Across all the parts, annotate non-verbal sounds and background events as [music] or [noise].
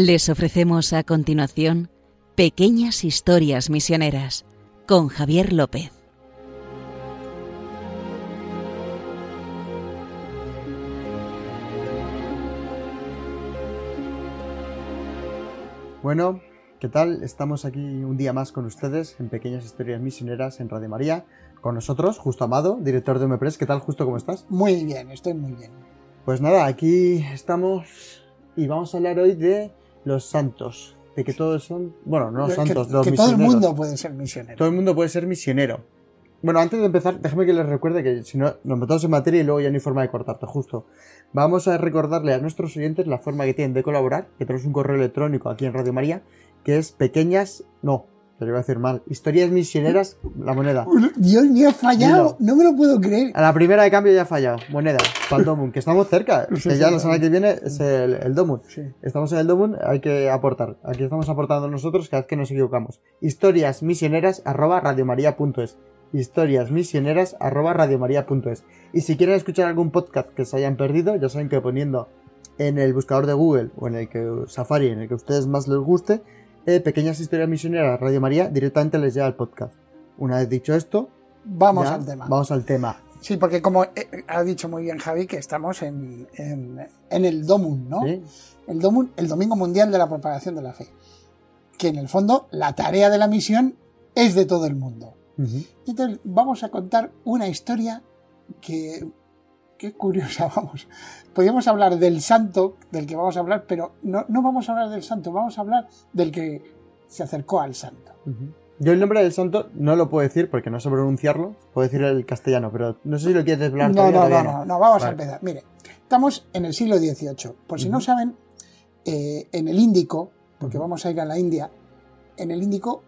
Les ofrecemos a continuación Pequeñas Historias Misioneras con Javier López. Bueno, ¿qué tal? Estamos aquí un día más con ustedes en Pequeñas Historias Misioneras en Radio María. Con nosotros, Justo Amado, director de Omepres. ¿Qué tal, Justo? ¿Cómo estás? Muy bien, estoy muy bien. Pues nada, aquí estamos y vamos a hablar hoy de los santos. De que todos son. Bueno, no los santos, que, los que todo el misioneros. mundo puede ser misionero. Todo el mundo puede ser misionero. Bueno, antes de empezar, déjame que les recuerde que si no, nos metemos en materia y luego ya no hay forma de cortarte, justo. Vamos a recordarle a nuestros oyentes la forma que tienen de colaborar, que tenemos un correo electrónico aquí en Radio María, que es pequeñas, no, te lo iba a decir mal, historias misioneras, la moneda. Dios mío, he fallado. Dilo. No me lo puedo creer. A la primera de cambio ya ha fallado, moneda, para el Domun, que estamos cerca, [laughs] que ya la semana que viene es el, el Domun. Sí. Estamos en el Domun, hay que aportar. Aquí estamos aportando nosotros cada vez que nos equivocamos. Historias misioneras arroba radiomaria.es. Historias misioneras arroba radiomaria.es. Y si quieren escuchar algún podcast que se hayan perdido, ya saben que poniendo en el buscador de Google o en el que Safari, en el que a ustedes más les guste, eh, pequeñas historias misioneras Radio María, directamente les llega el podcast. Una vez dicho esto, Vamos ya al tema. Vamos al tema. Sí, porque como eh, ha dicho muy bien Javi, que estamos en, en, en el Domun, ¿no? ¿sí? El Domun, el Domingo Mundial de la Propagación de la Fe. Que en el fondo la tarea de la misión es de todo el mundo. Entonces vamos a contar una historia que, que curiosa, [laughs] vamos. Podríamos hablar del santo del que vamos a hablar, pero no, no vamos a hablar del santo, vamos a hablar del que se acercó al santo. Yo el nombre del santo no lo puedo decir porque no sé pronunciarlo. Puedo decir el castellano, pero no sé si lo quieres desvelar No, no, no, no, no, vamos a Vale. empezar. Mire, estamos en el siglo XVIII. Por si no saben, eh, en el Índico, porque vamos a ir a la India, en el Índico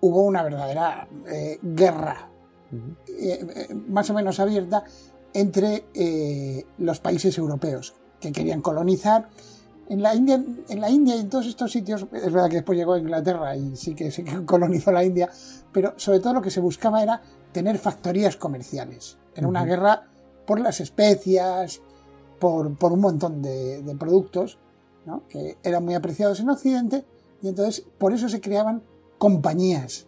hubo una verdadera eh, guerra eh, más o menos abierta entre eh, los países europeos que querían colonizar. En la, India, en la India y en todos estos sitios, es verdad que después llegó a Inglaterra y sí que, sí que [laughs] colonizó la India, pero sobre todo lo que se buscaba era tener factorías comerciales. Era una guerra por las especias, por, por un montón de, de productos ¿no? que eran muy apreciados en Occidente y entonces por eso se creaban compañías.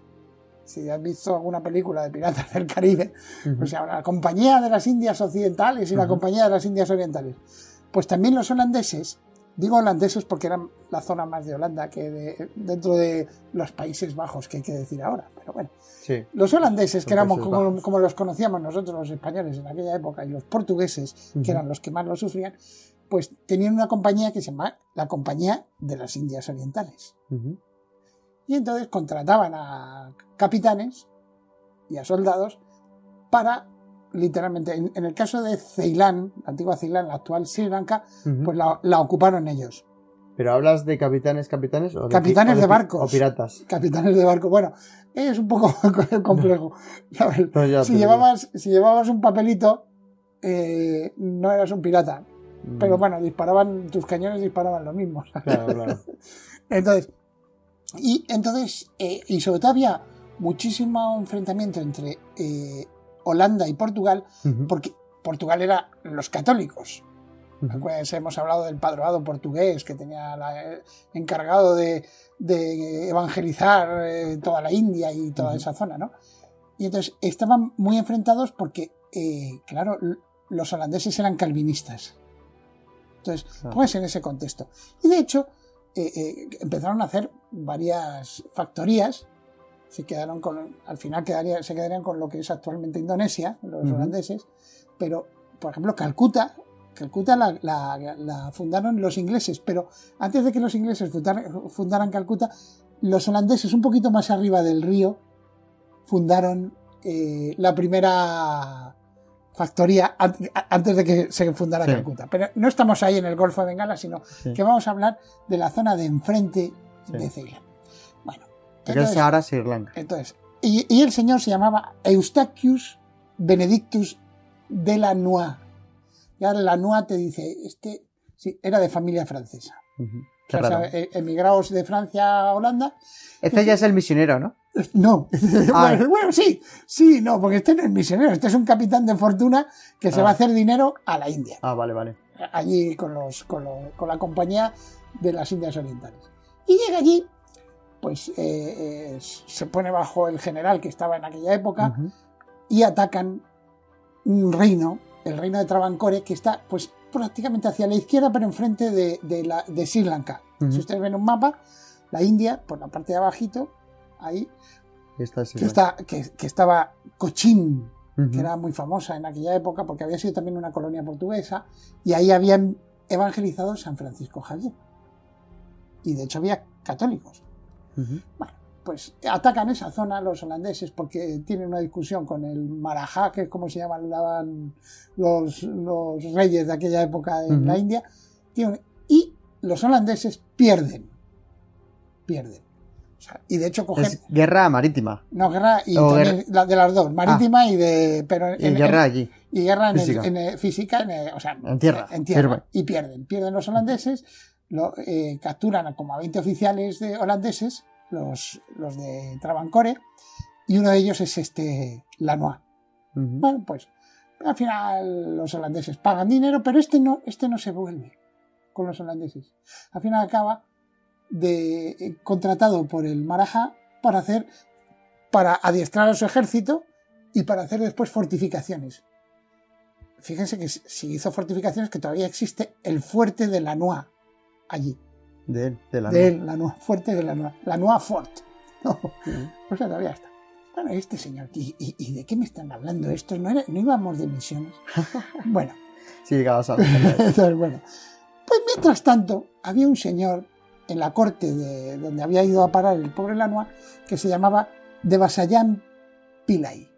Si has visto alguna película de Piratas del Caribe, Ujú. o sea, la Compañía de las Indias Occidentales y la. Compañía de las Indias Orientales. Pues también los holandeses, digo holandeses porque eran la zona más de Holanda que de- dentro de los Países Bajos, que hay que decir ahora, pero bueno. Sí. Los holandeses, que éramos como, los conocíamos nosotros los españoles en aquella época, y los portugueses, Ujú. que eran los que más lo sufrían, pues tenían una compañía que se llamaba la Compañía de las Indias Orientales. Y entonces contrataban a capitanes y a soldados para, literalmente, en, en el caso de Ceilán, la antigua Ceilán, la actual Sri Lanka, pues la, la ocuparon ellos. Pero hablas de capitanes, capitanes o de, Capitanes o de barcos. o piratas. Capitanes de barco. Bueno, es un poco [laughs] complejo. si, llevabas, si llevabas un papelito, eh, no eras un pirata. Mm. Pero bueno, disparaban, tus cañones disparaban lo mismo. Claro, claro. [laughs] Entonces, y entonces, eh, y sobre todo había muchísimo enfrentamiento entre eh, Holanda y Portugal, Ujú. porque Portugal era los católicos. Ujú. Pues hemos hablado del padroado portugués que tenía la- eh, encargado de, de evangelizar eh, toda la India y toda Ujú. esa zona, ¿no? Y entonces estaban muy enfrentados porque, eh, claro, los holandeses eran calvinistas. Entonces, pues en ese contexto. Y de hecho, eh, eh, empezaron a hacer varias factorías. Se quedaron con, al final quedaría, se quedarían con lo que es actualmente Indonesia, los Ujú. holandeses. Pero, por ejemplo, Calcuta, Calcuta la, la- la fundaron los ingleses, pero antes de que los ingleses fundaran, fundaran Calcuta, los holandeses, un poquito más arriba del río, fundaron eh, la primera factoría an- antes de que se fundara Sí. Calcuta. Pero no estamos ahí en el Golfo de Bengala, sino Sí. que vamos a hablar de la zona de enfrente Sí. de Ceilán. Bueno, entonces, ahora Sri Lanka. entonces, y, y el señor se llamaba Eustachius Benedictus de la Noix. Y ahora la Noix te dice, este sí, era de familia francesa. Qué O sea, emigrados de Francia a Holanda. Este ya es el misionero, ¿no? No. Ah. [laughs] bueno, bueno, sí, sí, no, porque este no es misionero, este es un capitán de fortuna que se Ah. va a hacer dinero a la India. Ah, vale, vale. allí con, los, con, los- con la compañía de las Indias Orientales. Y llega allí, pues eh, eh, se pone bajo el general que estaba en aquella época y atacan un reino, el reino de Travancore, que está pues prácticamente hacia la izquierda, pero enfrente de, de, la, de Sri Lanka. Si ustedes ven un mapa, la India, por la parte de abajito, ahí, Esta es que, está, que, que estaba Cochin, Ujú. que era muy famosa en aquella época porque había sido también una colonia portuguesa, y ahí habían evangelizado San Francisco Javier. Y de hecho había católicos. Ujú. Pues atacan esa zona los holandeses porque tienen una discusión con el Marajá, que es como se llamaban los, los reyes de aquella época en la India. Y los holandeses pierden. Pierden. O sea, y de hecho cogen. Es guerra marítima. No, guerra y la de las dos, marítima y de. Pero Y guerra allí. y guerra en el- Física. en el- física, en el- o sea, En tierra, en tierra, y pierden. Pierden los holandeses, lo, eh, capturan como a 20 oficiales de holandeses, los, los de Travancore, y uno de ellos es este Lanois. Ujú. Bueno, pues al final los holandeses pagan dinero, pero este no, este no se vuelve con los holandeses. Al final acaba de, eh, contratado por el Marajá para hacer, para adiestrar a su ejército y para hacer después fortificaciones. Fíjense que se hizo fortificaciones que todavía existe el fuerte de Lanois allí. De él, de la De él, Lanois, fuerte de Lanois. Lanois Fort. [laughs] No, o sea, todavía está. Bueno, este señor, ¿y, y- y de qué me están hablando estos? ¿No, era- no íbamos de misiones? [laughs] Bueno, Sí, llegabas a [laughs] entonces, bueno. Pues mientras tanto, había un señor en la corte de donde había ido a parar el pobre Lanois que se llamaba Devasayan Pillai.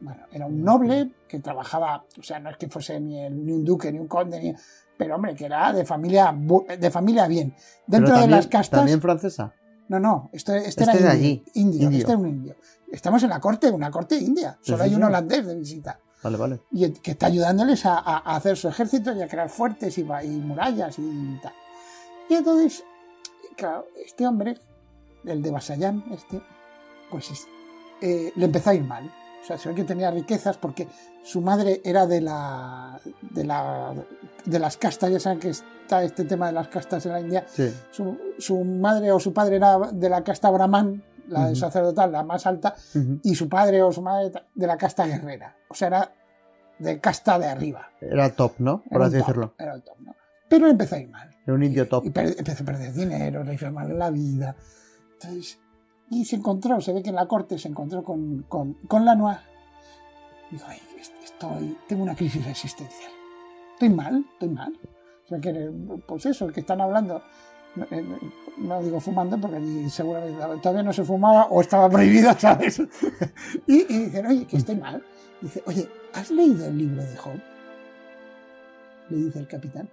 Bueno, era un noble que trabajaba, o sea, no es que fuese ni, el- ni un duque ni un conde, ni- pero hombre, que era de familia, de familia bien. Dentro de las castas. También francesa. No, no, este, este Este era de indio, allí, indio, indio. este era un indio. Estamos en la corte, una corte india. Solo hay un holandés de visita. Vale, vale. Y que está ayudándoles a, hacer su ejército y a crear fuertes y, y murallas y tal. Y entonces, claro, este hombre, el de Basayán, este, pues es- eh, le empezó a ir mal. O sea, se ve que tenía riquezas porque su madre era de la, de la de las castas, ya saben que está este tema de las castas en la India, Sí. su, su madre o su padre era de la casta brahman, la de sacerdotal, la más alta, y su padre o su madre de la casta guerrera. O sea, era de casta de arriba. Era top, ¿no? Por Era así top, decirlo. Era un top, ¿no? Pero empezó a ir mal. Era un indio top. Y empezó a perder dinero, le hizo mal la vida. Entonces, y se encontró, se ve que en la corte se encontró con, con, con Lanois. Dijo, ay, est- estoy, tengo una crisis existencial. Estoy mal, estoy mal. O sea, que, pues eso, el que están hablando, no, eh, no digo fumando porque allí seguramente todavía no se fumaba o estaba prohibido, [laughs] ¿sabes? Y, y dicen, oye, que estoy mal. Dice, oye, ¿has leído el libro de Job? Le dice el capitán.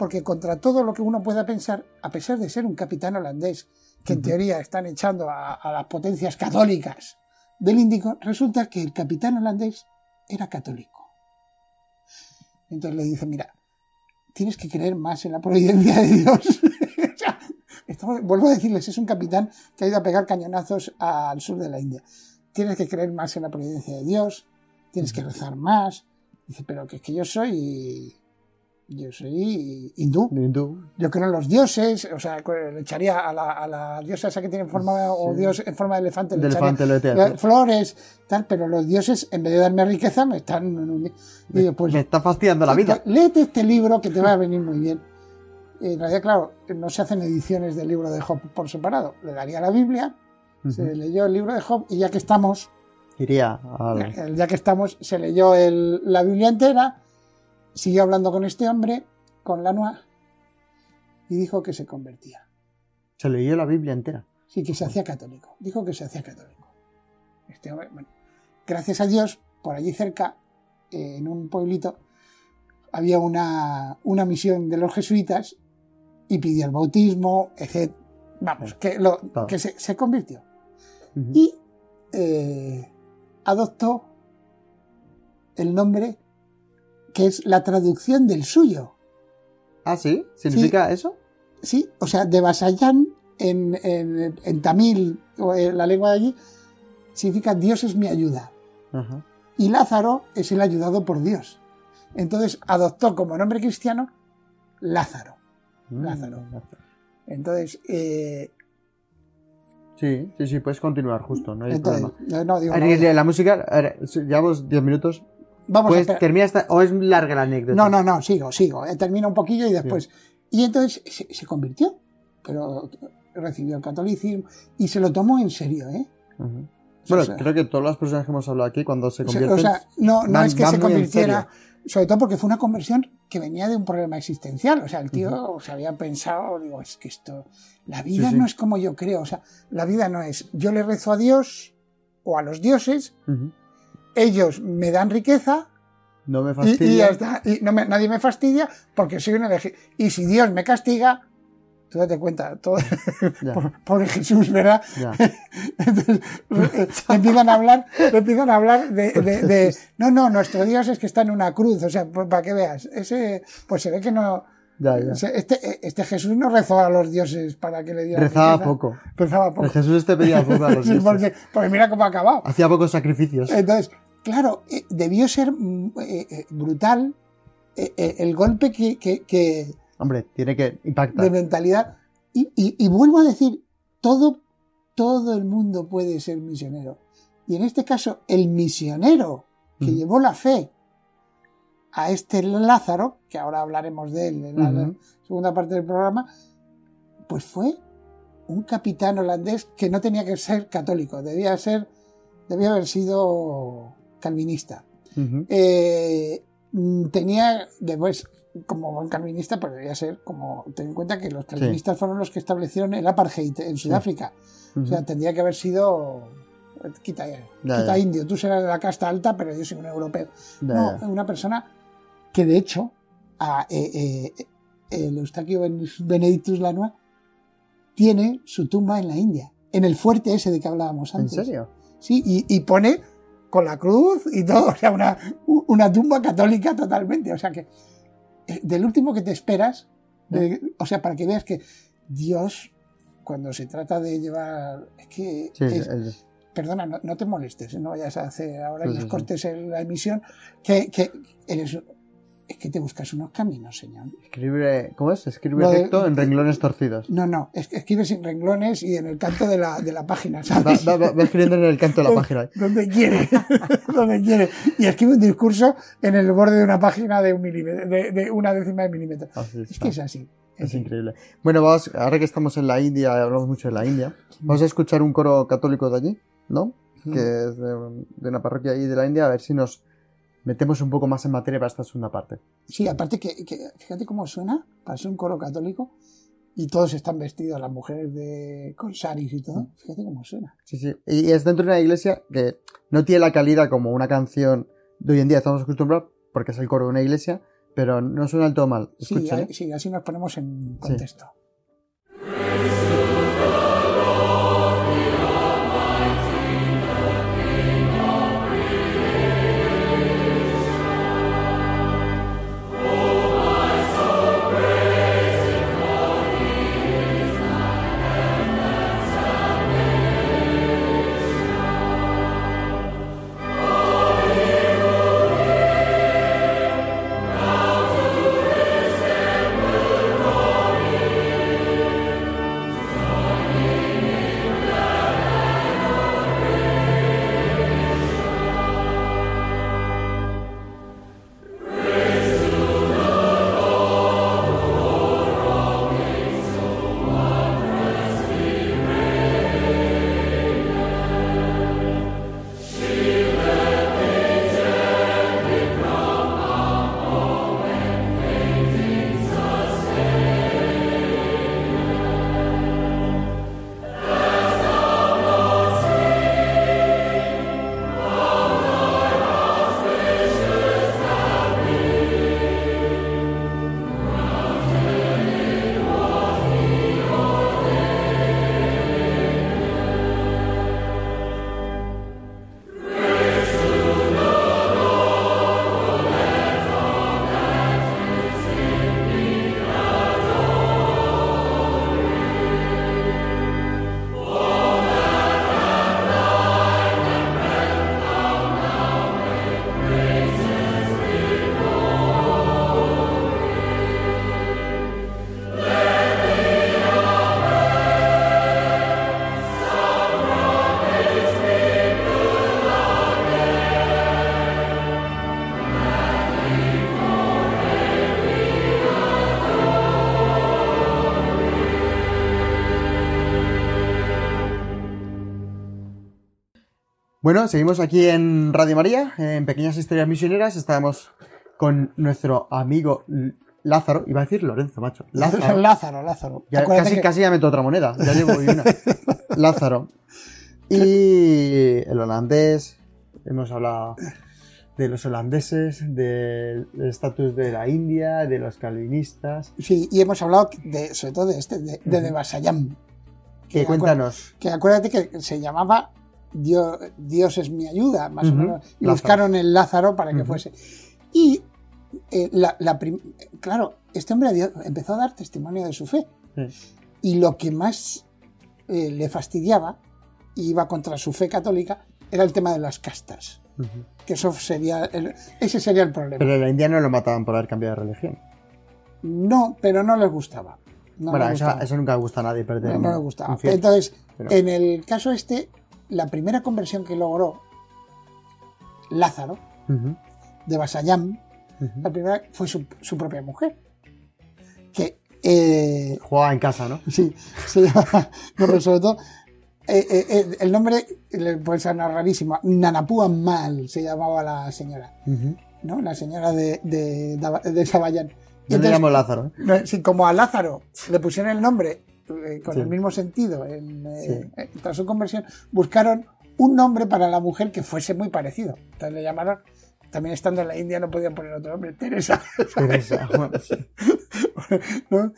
Porque contra todo lo que uno pueda pensar, a pesar de ser un capitán holandés, que en teoría están echando a, a las potencias católicas del Índico, resulta que el capitán holandés era católico. Entonces le dice, mira, tienes que creer más en la providencia de Dios. [laughs] Estamos- vuelvo a decirles, es un capitán que ha ido a pegar cañonazos al sur de la India. Tienes que creer más en la providencia de Dios, tienes que rezar más. Dice, pero que es que yo soy, yo soy hindú. Hindú. Yo creo en los dioses, o sea, le echaría a la, a la diosa esa que tiene forma, o Sí. dios en forma de elefante, De le echaría elefante etea. flores, tal, pero los dioses, en vez de darme riqueza, me están... digo, pues, Me está fastidiando la vida. léete este libro que te va a venir muy bien. En realidad, claro, no se hacen ediciones del libro de Job por separado. Le daría la Biblia, se leyó el libro de Job y ya que estamos, Iría al... ya que estamos, se leyó el- la Biblia entera, siguió hablando con este hombre, con Lanois, y dijo que se convertía. Se leyó la Biblia entera. Sí, que se hacía católico. Dijo que se hacía católico. Este hombre, bueno, gracias a Dios, por allí cerca, eh, en un pueblito, había una, una misión de los jesuitas y pidió el bautismo, etc. Vamos, que, lo, Todo. que se, se convirtió. Y eh, adoptó el nombre que es la traducción del suyo. Ah, ¿sí? ¿Significa eso? ¿sí? O sea, de Basayán en, en, en tamil o en la lengua de allí significa Dios es mi ayuda. Y Lázaro es el ayudado por Dios. Entonces adoptó como nombre cristiano Lázaro. Mm, Lázaro. Entonces, eh, Sí, sí, sí, puedes continuar justo, no hay entonces problema. no, digo, A no, la música, llevamos 10 minutos. Vamos a Pues termina esta, o es larga la anécdota. No, no, no, sigo, sigo. eh, Termina un poquillo y después. Y entonces se, se convirtió, pero recibió el catolicismo y se lo tomó en serio, ¿eh? Bueno, O sea, creo que todas las personas que hemos hablado aquí, cuando se convierten. o sea, no, no van- es que se convirtiera, sobre todo porque fue una conversión que venía de un problema existencial. O sea, el tío se había pensado, digo, es que esto, la vida Sí, sí. no es como yo creo. O sea, la vida no es, yo le rezo a Dios o a los dioses. Ellos me dan riqueza No me fastidia. y ya está. Y no me- nadie me fastidia porque soy un elegido. Y si Dios me castiga, tú date cuenta, todo, [laughs] pobre Jesús, ¿verdad? [laughs] Entonces, eh, le [laughs] empiezan a hablar, le empiezan a hablar de, de- de- no, no, nuestro Dios es que está en una cruz, o sea, pues, para que veas, ese, pues se ve que no, Ya, ya. se- este, este Jesús no rezó a los dioses para que le dieran Rezaba riqueza. poco. Rezaba El poco. Jesús te pedía poco a [laughs] los dioses. porque, porque mira cómo ha acabado. Hacía pocos sacrificios. Entonces, claro, eh, debió ser mm, eh, eh, brutal eh, el golpe que, que- que, Hombre, tiene que impactar. de mentalidad. Y, y- y vuelvo a decir, todo, todo el mundo puede ser misionero. Y en este caso, el misionero que llevó la fe a este Lázaro, que ahora hablaremos de él en la, segunda parte del programa, pues fue un capitán holandés que no tenía que ser católico, debía ser, debía haber sido calvinista. Eh, mm, tenía, después, como buen calvinista, pues debía ser como, ten en cuenta que los calvinistas fueron los que establecieron el apartheid en Sudáfrica. O sea, tendría que haber sido, quita, Ya, quita ya. indio, tú serás de la casta alta, pero yo soy un europeo. Ya, No, una persona que de hecho, a, eh, eh, el Eustaquio Ben- Benedictus Lanois tiene su tumba en la India, en el fuerte ese de que hablábamos ¿En antes. serio? Sí, y, y pone con la cruz y todo, [laughs] o sea, una, una tumba católica totalmente. O sea que, eh, del último que te esperas, de- o sea, para que veas que Dios, cuando se trata de llevar, es que, Sí, es- el- perdona, no, no te molestes, no vayas a hacer ahora Sí, en los sí, sí. cortes en la emisión, que, que eres, es que te buscas unos caminos, señor. escribe, ¿cómo es? Escribe de- recto en renglones torcidos. No, no, es que escribes sin renglones y en el canto de la, de la página, Va, ¿sabes? va- va- va escribiendo en el canto de la [laughs] página. donde quiere, [laughs] donde quiere. Y escribe un discurso en el borde de una página de, un milímetro, de, de una décima de milímetro. Así Es que es así. Es increíble. Bueno, vamos, ahora que estamos en la India, hablamos mucho de la India, vamos a escuchar un coro católico de allí, ¿no? Mm. Que es de, de una parroquia ahí de la India, a ver si nos metemos un poco más en materia para esta segunda parte. Sí, aparte que, que fíjate cómo suena, para ser un coro católico, y todos están vestidos, las mujeres de con saris y todo. Fíjate cómo suena. Sí, sí. Y es dentro de una iglesia que no tiene la calidad como una canción de hoy en día estamos acostumbrados, porque es el coro de una iglesia, pero no suena del todo mal. Sí, Escucha, ahí- ¿eh? sí, así nos ponemos en contexto. Bueno, seguimos aquí en Radio María, en Pequeñas Historias Misioneras. Estábamos con nuestro amigo Lázaro. Iba a decir Lorenzo, macho. [laughs] Lázaro. Lázaro, Lázaro. Ya, casi, que- casi ya meto otra moneda. Ya llevo una. [laughs] Lázaro. Y el holandés. Hemos hablado de los holandeses, del estatus de la India, de los calvinistas. Sí, y hemos hablado de, sobre todo de este, de, de, de. Que cuéntanos. que acuérdate que se llamaba Dios, Dios es mi ayuda, más o menos. Y Lázaro. buscaron el Lázaro para que fuese. Y, eh, la, la prim- claro, este hombre empezó a dar testimonio de su fe. Sí. Y lo que más eh, le fastidiaba, y iba contra su fe católica, era el tema de las castas. Que eso sería el- ese sería el problema. Pero en la India no lo mataban por haber cambiado de religión. No, pero no les gustaba. No bueno, les eso, gustaba. eso nunca gusta a nadie perder. no, no le gustaba. Entonces, Pero- en el caso este, la primera conversión que logró Lázaro, de la primera fue su, su propia mujer. Que, eh, Jugaba en casa, ¿no? sí, se llama, [laughs] no, pero sobre todo, eh, eh, el nombre le puede sonar rarísimo, Nanapúa Mal se llamaba la señora. ¿no? La señora de, de, de Sabayán. Y Yo le entonces- llamo Lázaro. No, sí, como a Lázaro le pusieron el nombre con Sí. el mismo sentido en, eh, Sí. eh, tras su conversión, buscaron un nombre para la mujer que fuese muy parecido. Entonces le llamaron, también estando en la India no podían poner otro nombre, Teresa. [laughs] Teresa. bueno, sí. [laughs] ¿no?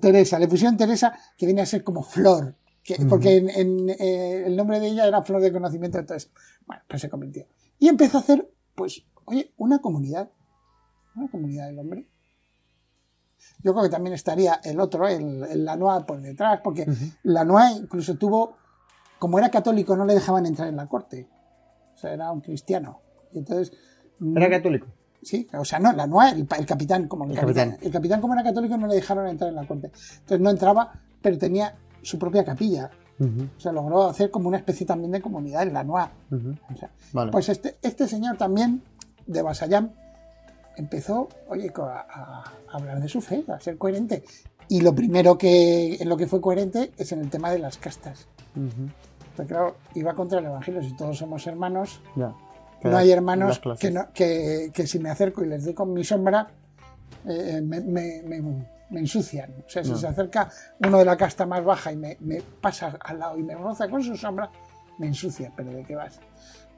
Teresa, le pusieron Teresa que viene a ser como flor, que- porque en, en, eh, el nombre de ella era flor de conocimiento, entonces, bueno, pues se convirtió. Y empezó a hacer, pues, oye, una comunidad, una comunidad del hombre. Yo creo que también estaría el otro, el, el Lanois por detrás, porque Ujú. Lanois incluso tuvo, como era católico, no le dejaban entrar en la corte. O sea, era un cristiano. Y entonces. Era católico. Sí, o sea, no, Lanois, el, el capitán, como el, El capitán. capitán. El capitán, como era católico, no le dejaron entrar en la corte. Entonces no entraba, pero tenía su propia capilla. Ujú, O sea, logró hacer como una especie también de comunidad en. O sea, Vale. pues este, este señor también, de Basayam, empezó, oye, a, a hablar de su fe, a ser coherente. Y lo primero que, en lo que fue coherente es en el tema de las castas. Porque claro, iba contra el Evangelio. Si todos somos hermanos, no hay hermanos que, no- que, que si me acerco y les doy con mi sombra, eh, me, me- me- me ensucian. O sea, si No. se acerca uno de la casta más baja y me, me pasa al lado y me roza con su sombra, me ensucia. ¿Pero de qué vas?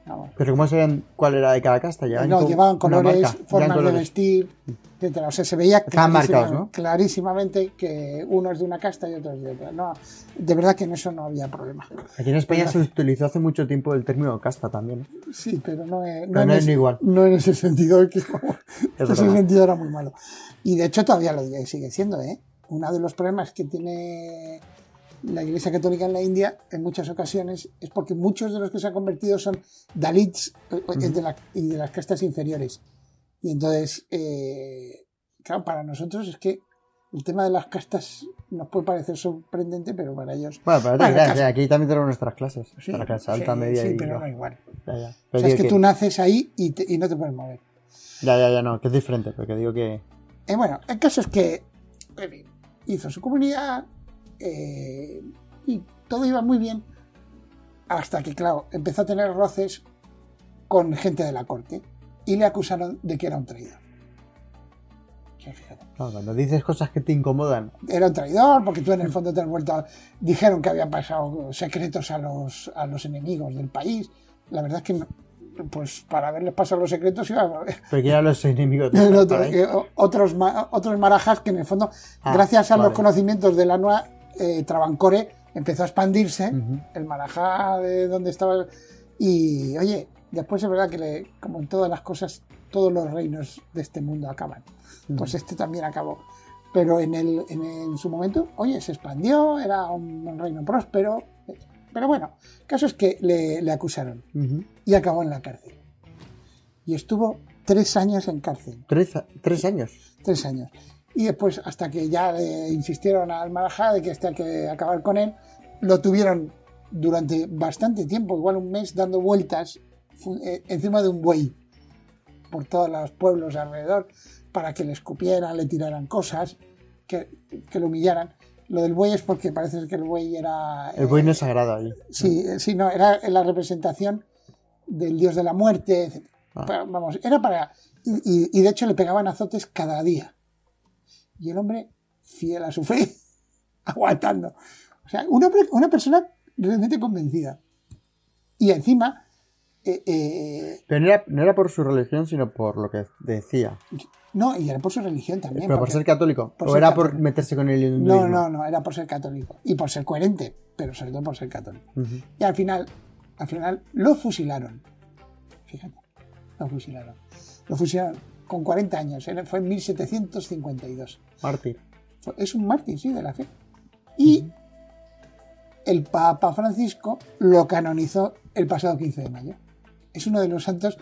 Vamos. Pero ¿cómo sabían cuál era de cada casta? ¿Llevaban No, con llevaban colores, formas de vestir, etcétera. O sea, se veía clarísima- ¿no? clarísimamente que uno es de una casta y otro es de otra. No, de verdad que en eso no había problema. Aquí en España se utilizó hace mucho tiempo el término casta también. ¿eh? Sí, pero no, es- Pero en no es ese- igual. No en ese sentido, que [laughs] en ese sentido era muy malo. Y de hecho todavía lo sigue siendo, ¿eh? Uno de los problemas que tiene la Iglesia Católica en la India en muchas ocasiones es porque muchos de los que se han convertido son Dalits eh, eh, de la- y de las castas inferiores. Y entonces, eh, claro, para nosotros es que el tema de las castas nos puede parecer sorprendente, pero para ellos... Bueno, pero Bueno, aquí también tenemos nuestras clases. Sí, para clase alta, sí, media sí, y pero baja. no igual. Ya, ya. O Pero sea, es digo que tú naces ahí y, te- y no te puedes mover. Ya, ya, ya, no, que es diferente, porque digo que... Eh, bueno, el caso es que en fin, hizo su comunidad eh, y todo iba muy bien hasta que, claro, empezó a tener roces con gente de la corte y le acusaron de que era un traidor. No, cuando dices cosas que te incomodan, Era un traidor porque tú en el fondo te has vuelto... a- Dijeron que habían pasado secretos a los, a los enemigos del país. La verdad es que, pues para haberles pasado los secretos iba a... pero que eran los enemigos [laughs] otro- eh, otros, otros marajas que en el fondo, Ah, gracias a los conocimientos de la nueva eh, Travancore, empezó a expandirse el marajá de donde estaba. Y oye, después es verdad que, le- como en todas las cosas, todos los reinos de este mundo acaban. Pues este también acabó. Pero en, el, en, en su momento, oye, se expandió, era un, un reino próspero. Pero bueno, el caso es que le, le acusaron y acabó en la cárcel. Y estuvo tres años en cárcel. Tres, tres años. Tres años. Y después, hasta que ya le insistieron al Marajá de que este hay que acabar con él, lo tuvieron durante bastante tiempo, igual un mes, dando vueltas eh, encima de un buey por todos los pueblos alrededor para que le escupieran, le tiraran cosas, que, que lo humillaran. Lo del buey es porque parece que el buey era... El buey eh, no es sagrado ahí. Sí, eh, sí, no, era la representación del dios de la muerte, etc. Ah. Para- vamos, era para... Y- y de hecho le pegaban azotes cada día. Y el hombre, fiel a su fe, [laughs] aguantando. O sea, una, pre- una persona realmente convencida. Y encima, eh, eh, Pero no era, no era por su religión, sino por lo que decía. no, y era por su religión también. Pero por ser católico. por o ser era por meterse con el hinduismo. No, no, no, era por ser católico. Y por ser coherente, pero sobre todo por ser católico. Ujú. Y al final, al final lo fusilaron. Fíjate, lo fusilaron. Lo fusilaron con 40 años, fue en 1752. Mártir. Es un mártir, sí, de la fe. Y el Papa Francisco lo canonizó el pasado 15 de mayo. Es uno de los santos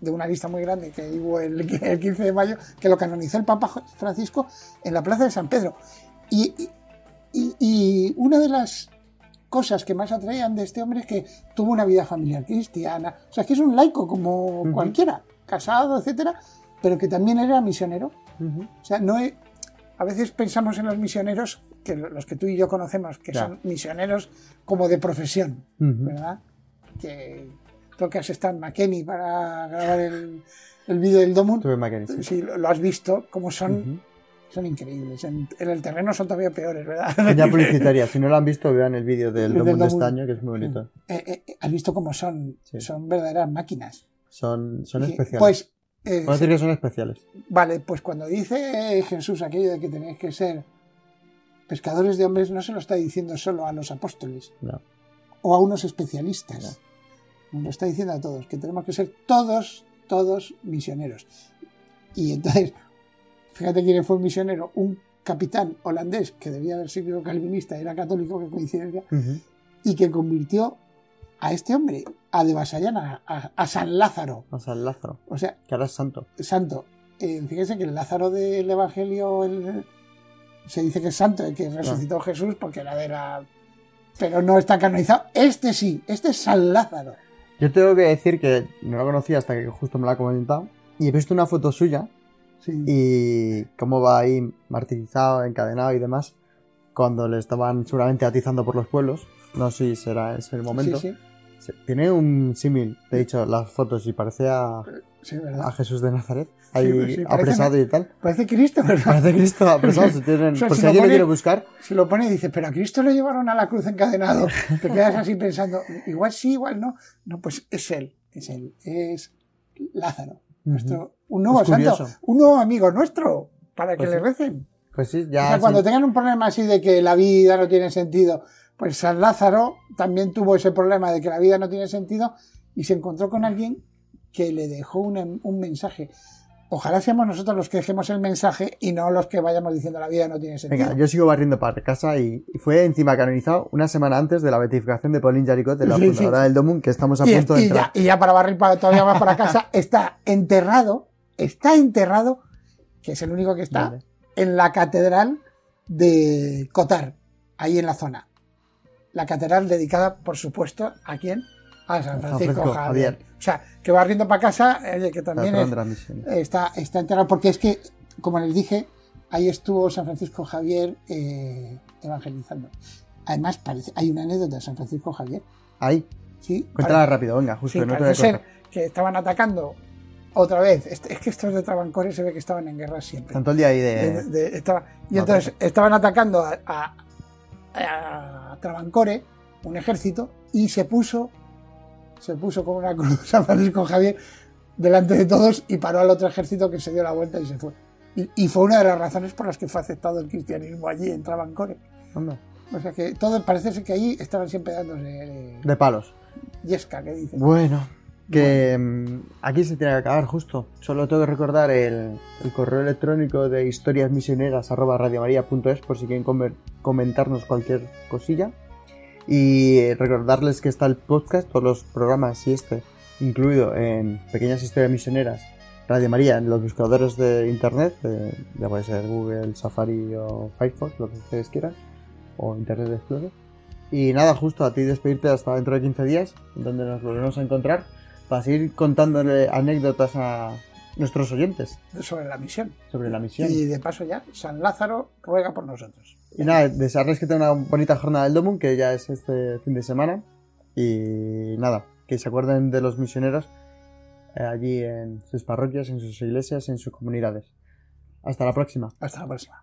de una lista muy grande que hubo el, [laughs] el 15 de mayo, que lo canonizó el Papa Francisco en la Plaza de San Pedro. Y, y- y- una de las cosas que más atraían de este hombre es que tuvo una vida familiar cristiana. O sea, que es un laico como Ujú. cualquiera, casado, etcétera, pero que también era misionero. Ujú. O sea, no he- a veces pensamos en los misioneros, que lo- los que tú y yo conocemos, que Ya. son misioneros como de profesión, Ujú. ¿verdad? Que tú que has estado en McKinney para grabar el, el vídeo del Domun, Tuve Mackenzie. si lo, lo has visto, como son, Ujú. son increíbles. En, en el terreno son todavía peores, ¿verdad? Señal [laughs] publicitaria. Si no lo han visto, vean el vídeo del El del Domun de este año, que es muy bonito. Eh, eh, eh, has visto cómo son, Sí. son verdaderas máquinas. Son, son especiales. Pues, eh, decir que son especiales. Vale, pues cuando dice Jesús aquello de que tenéis que ser pescadores de hombres, no se lo está diciendo solo a los apóstoles No. o a unos especialistas. Nos lo está diciendo a todos, que tenemos que ser todos, todos misioneros. Y entonces, fíjate quién fue un misionero, un capitán holandés que debía haber sido calvinista, era católico, qué coincidencia, y que convirtió a este hombre, a de Vasallana, a, a San Lázaro. Sea, el Lázaro, O sea, que ahora es santo. santo. Eh, fíjense que el Lázaro del Evangelio el- se dice que es santo, eh, que resucitó Jesús porque era de la... Pero no está canonizado. Este sí, este es San Lázaro. Yo tengo que decir que no lo conocía hasta que justo me lo ha comentado. Y he visto una foto suya Sí. y cómo va ahí martirizado, encadenado y demás. Cuando le estaban seguramente atizando por los pueblos. No sé si será ese el momento. Sí, sí, Tiene un símil, de hecho, las fotos y parece a, sí, ¿verdad? a Jesús de Nazaret. Ahí Sí, parece apresado y tal. Parece Cristo, ¿verdad? Parece Cristo apresado. Si tienen, [laughs] O sea, por si si lo alguien lo pone- quiere buscar. Se lo pone y dice, pero a Cristo le llevaron a la cruz encadenado. Te quedas así pensando, igual sí, igual no. No, pues es él, es él, es Lázaro. Nuestro, un nuevo Es santo, curioso. un nuevo amigo nuestro, para que Pues le recen. Pues sí, O ya. sea, sí. cuando tengan un problema así de que la vida no tiene sentido, pues San Lázaro también tuvo ese problema de que la vida no tiene sentido y se encontró con alguien que le dejó un, un mensaje. Ojalá seamos nosotros los que dejemos el mensaje y no los que vayamos diciendo la vida no tiene sentido. Venga, yo sigo barriendo para casa y, y fue encima canonizado una semana antes de la beatificación de Pauline Jaricot, de la Sí, sí. fundadora del Domun, que estamos a y, punto de y entrar. ya, y ya para barrer para, todavía más para casa, [laughs] está enterrado, está enterrado, que es el único que está, Vale. en la catedral de Cotar, ahí en la zona. La catedral dedicada, por supuesto, ¿a quién? A San Francisco, Francisco Javier. Javier. O sea, que va riendo para casa, oye, que también es- está, está enterrado, porque es que, como les dije, ahí estuvo San Francisco Javier eh, evangelizando. Además, parece, hay una anécdota de San Francisco Javier. Ahí, ¿sí? cuéntala rápido, venga, justo, Sí, no parece ser que estaban atacando otra vez. Es es que estos de Travancore se ve que estaban en guerra siempre. Tanto el día ahí De- de... de- estaba- y No, entonces estaban atacando a, a- a Travancore, un ejército, y se puso, se puso con una [laughs] cruz San Francisco Javier delante de todos y paró al otro ejército que se dio la vuelta y se fue. Y, y fue una de las razones por las que fue aceptado el cristianismo allí en Travancore. O sea que todo parece ser que allí estaban siempre dándose eh, de palos. yesca, que dicen. Bueno, que mm, aquí se tiene que acabar justo. Solo tengo que recordar el, el correo electrónico de historiasmisioneras.radiomaria.es por si quieren comer- comentarnos cualquier cosilla. Y recordarles que está el podcast, todos los programas y este, incluido en Pequeñas Historias Misioneras, Radio María, en los buscadores de internet, de- ya puede ser Google, Safari o Firefox, lo que ustedes quieran, o Internet Explorer. Y nada, justo a ti despedirte hasta dentro de 15 días, donde nos volvemos a encontrar, para seguir contándole anécdotas a nuestros oyentes sobre la misión. sobre la misión. Y de paso ya, San Lázaro ruega por nosotros. Y nada, desearles que tengan una bonita jornada del Domun, que ya es este fin de semana. Y nada, que se acuerden de los misioneros eh, allí en sus parroquias, en sus iglesias, en sus comunidades. Hasta la próxima. Hasta la próxima.